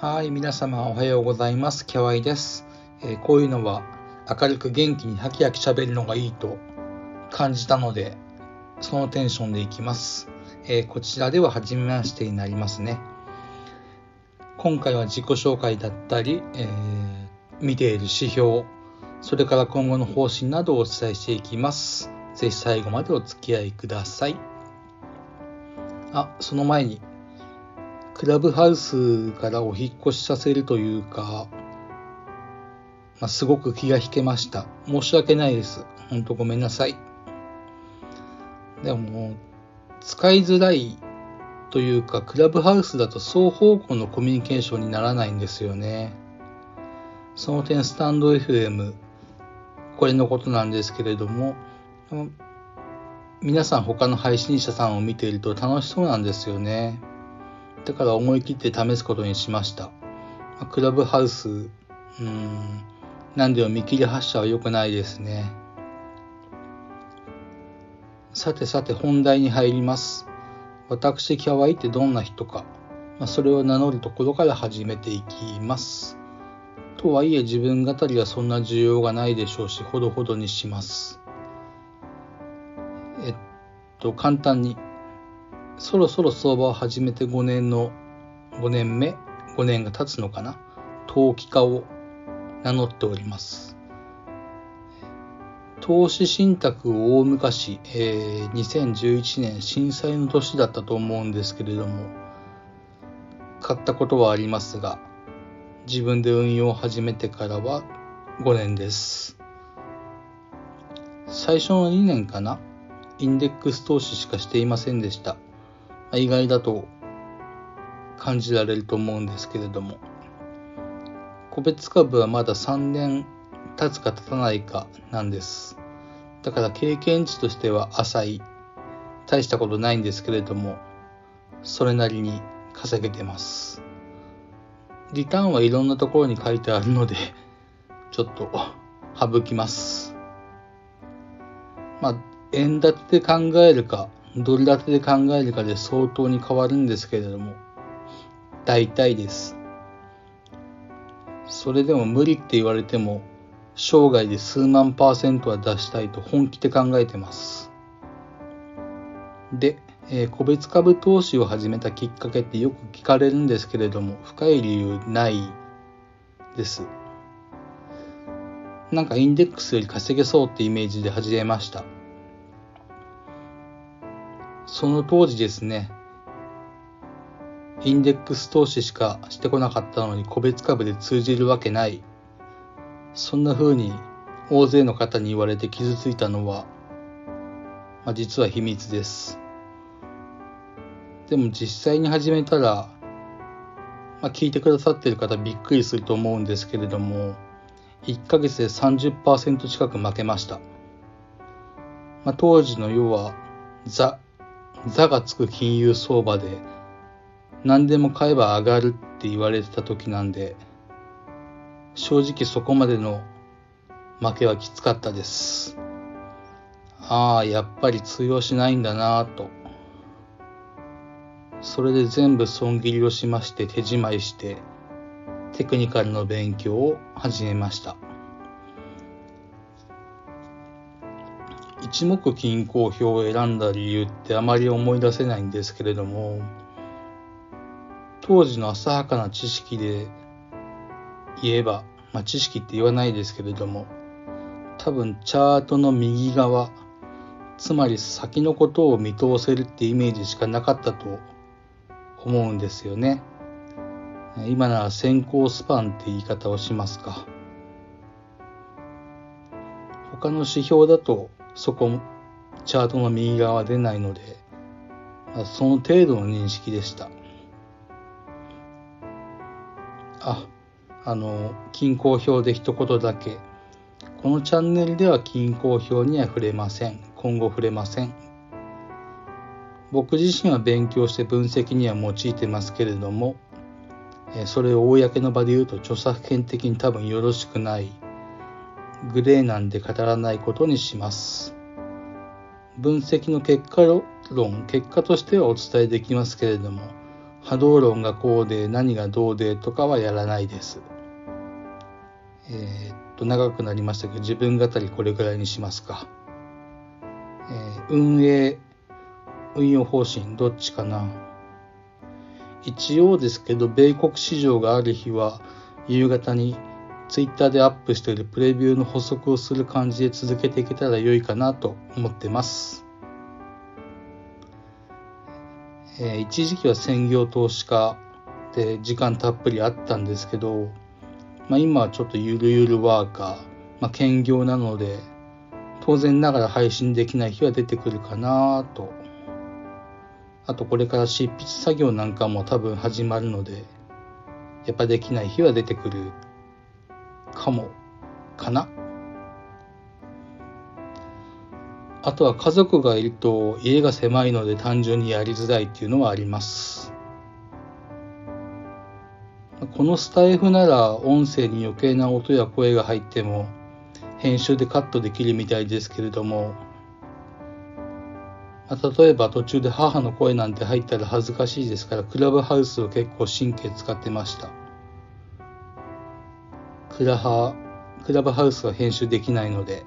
はい、皆様おはようございます。キャワイです、えー、こういうのは明るく元気にハキハキ喋るのがいいと感じたので、そのテンションでいきます。えー、こちらでは初めましてになりますね。今回は自己紹介だったり、えー、見ている指標、それから今後の方針などをお伝えしていきます。ぜひ最後までお付き合いください。あ、その前に、クラブハウスからお引っ越しさせるというか、まあ、すごく気が引けました。申し訳ないです。ほんとごめんなさい。でも、使いづらいというか、クラブハウスだと双方向のコミュニケーションにならないんですよね。その点、スタンド FM、これのことなんですけれども、皆さん他の配信者さんを見ていると楽しそうなんですよね。だから思い切って試すことにしました。クラブハウス、うーん、何でも見切り発車は良くないですね。さてさて本題に入ります。私、キャワイってどんな人か、まあ、それを名乗るところから始めていきます。とはいえ自分語りはそんな需要がないでしょうし、ほどほどにします。えっと、簡単に、そろそろ相場を始めて5年の、5年目、5年が経つのかな、投機家を名乗っております。投資信託を大昔、えー、2011年震災の年だったと思うんですけれども、買ったことはありますが、自分で運用を始めてからは5年です。最初の2年かな？インデックス投資しかしていませんでした。意外だと感じられると思うんですけれども、個別株はまだ3年経つか経たないかなんです。だから経験値としては浅い。大したことないんですけれども、それなりに稼げてます。リターンはいろんなところに書いてあるので、ちょっと省きます。まあ、円建てで考えるか、ドル建てで考えるかで相当に変わるんですけれども、大体です。それでも無理って言われても、生涯で数万パーセントは出したいと本気で考えてます。で、えー、個別株投資を始めたきっかけってよく聞かれるんですけれども、深い理由ないです。なんかインデックスより稼げそうってイメージで始めました。その当時ですね、インデックス投資しかしてこなかったのに個別株で通じるわけないそんな風に大勢の方に言われて傷ついたのは、まあ、実は秘密です。でも実際に始めたら、まあ、聞いてくださっている方びっくりすると思うんですけれども、1ヶ月で30%近く負けました。まあ、当時の要は、ザ、ザがつく金融相場で、何でも買えば上がるって言われてた時なんで、正直そこまでの負けはきつかったです。ああ、やっぱり通用しないんだなぁと。それで全部損切りをしまして手仕舞いしてテクニカルの勉強を始めました。一目均衡表を選んだ理由ってあまり思い出せないんですけれども、当時の浅はかな知識で言えば、まあ、知識って言わないですけれども、多分チャートの右側、つまり先のことを見通せるってイメージしかなかったと思うんですよね。今なら先行スパンって言い方をしますか。他の指標だとそこ、チャートの右側は出ないので、その程度の認識でした。あ、あの、均衡表で一言だけ。このチャンネルでは均衡表には触れません。今後触れません。僕自身は勉強して分析には用いてますけれども、それを公の場で言うと著作権的に多分よろしくない。グレーなんで語らないことにします。分析の結果論、結果としてはお伝えできますけれども、波動論がこうで何がどうでとかはやらないです。えー、っと、長くなりましたけど、自分語りこれぐらいにしますか。えー、運営、運用方針、どっちかな。一応ですけど、米国市場がある日は、夕方にツイッターでアップしているプレビューの補足をする感じで続けていけたら良いかなと思ってます。えー、一時期は専業投資家で時間たっぷりあったんですけど、まあ、今はちょっとゆるゆるワーカー、まあ、兼業なので当然ながら配信できない日は出てくるかなとあとこれから執筆作業なんかも多分始まるのでやっぱできない日は出てくるかもかな。あとは家族がいると家が狭いので単純にやりづらいっていうのはあります。このスタイフなら音声に余計な音や声が入っても編集でカットできるみたいですけれども例えば途中で母の声なんて入ったら恥ずかしいですからクラブハウスを結構神経使ってました。クラハクラブハウスは編集できないので。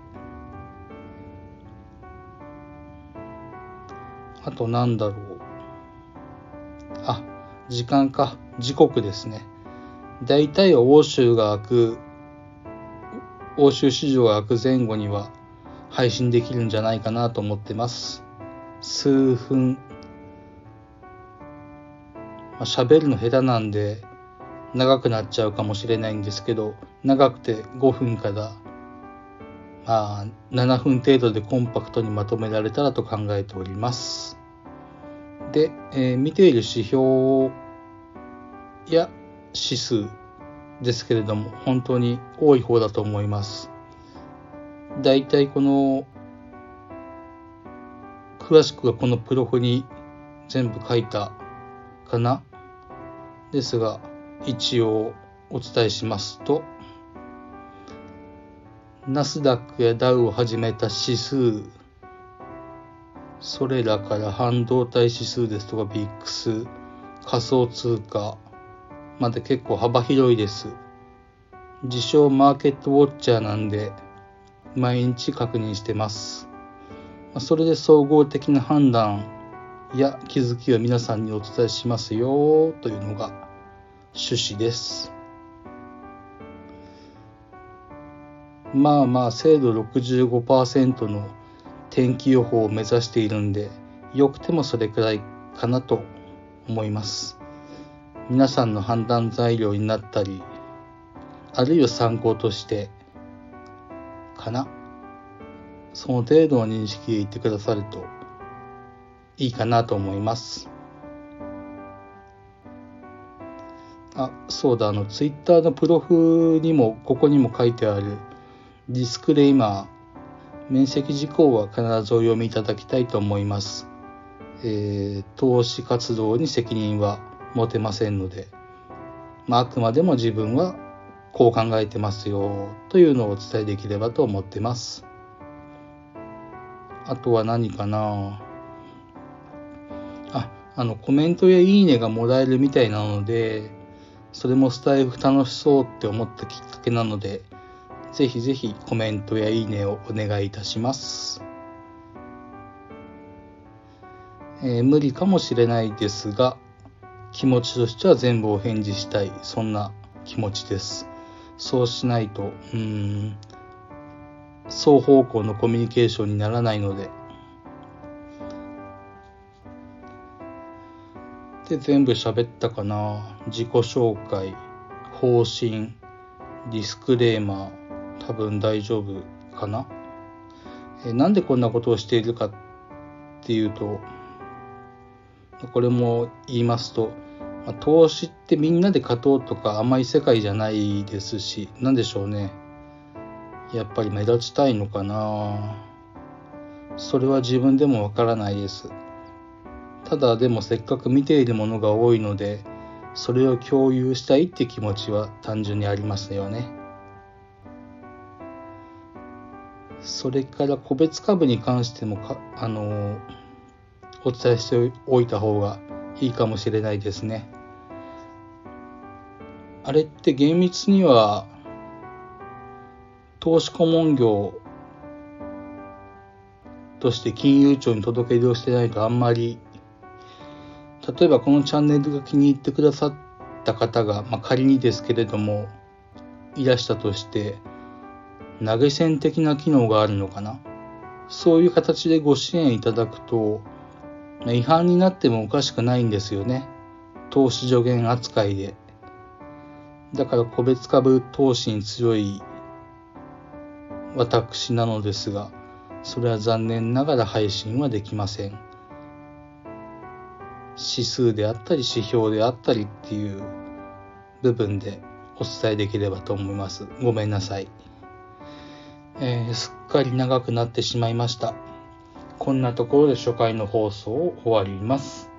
あとなんだろう。あ時間か。時刻ですね。大体は欧州が開く。欧州市場が開く前後には配信できるんじゃないかなと思ってます。数分。まあ、喋るの下手なんで長くなっちゃうかもしれないんですけど長くて5分からまあ7分程度でコンパクトにまとめられたらと考えております。で、えー、見ている指標や指数ですけれども本当に多い方だと思います。だいたいこの詳しくはこのプロフに全部書いたかな？ですが一応お伝えしますと、ナスダックやダウを始めた指数、それらから半導体指数ですとかビックス、仮想通貨まで結構幅広いです。自称マーケットウォッチャーなんで毎日確認してます。それで総合的な判断や気づきを皆さんにお伝えしますよというのが趣旨です。まあまあ精度65%の天気予報を目指しているんで、よくてもそれくらいかなと思います。皆さんの判断材料になったり、あるいは参考としてかな。その程度の認識で言ってくださるといいかなと思います。あ、そうだ、あの、ツイッターのプロフにも、ここにも書いてある、ディスクレイマー、面積事項は必ずお読みいただきたいと思います。えー、投資活動に責任は持てませんので、まあ、あくまでも自分はこう考えてますよ。というのをお伝えできればと思ってます。あとは何かな。あ、あのコメントやいいねがもらえるみたいなので、それもスタイフ楽しそうって思ったきっかけなので、ぜひぜひコメントやいいねをお願いいたします。えー、無理かもしれないですが、気持ちとしては全部お返事したい、そんな気持ちです。そうしないと、うん、双方向のコミュニケーションにならないので、で全部喋ったかな。自己紹介方針ディスクレーマー多分大丈夫かな。えなんでこんなことをしているかっていうとこれも言いますと、ま、投資ってみんなで勝とうとか甘い世界じゃないですし何でしょうね。やっぱり目立ちたいのかな。それは自分でもわからないです。ただでもせっかく見ているものが多いのでそれを共有したいって気持ちは単純にありますよねそれから個別株に関してもかあのお伝えしておいた方がいいかもしれないですね。あれって厳密には投資顧問業として金融庁に届け出をしてないとあんまり例えばこのチャンネルが気に入ってくださった方が、まあ、仮にですけれどもいらしたとして投げ銭的な機能があるのかな？そういう形でご支援いただくと違反になってもおかしくないんですよね。投資助言扱いで。だから個別株投資に強い私なのですが、それは残念ながら配信はできません。指数であったり指標であったりっていう部分でお伝えできればと思います。ごめんなさい。えー、すっかり長くなってしまいました。こんなところで初回の放送を終わります。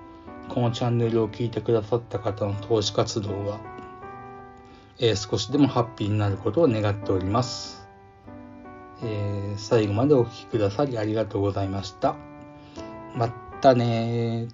このチャンネルを聞いてくださった方の投資活動が、えー、少しでもハッピーになることを願っております。えー、最後までお聴きくださりありがとうございました。またね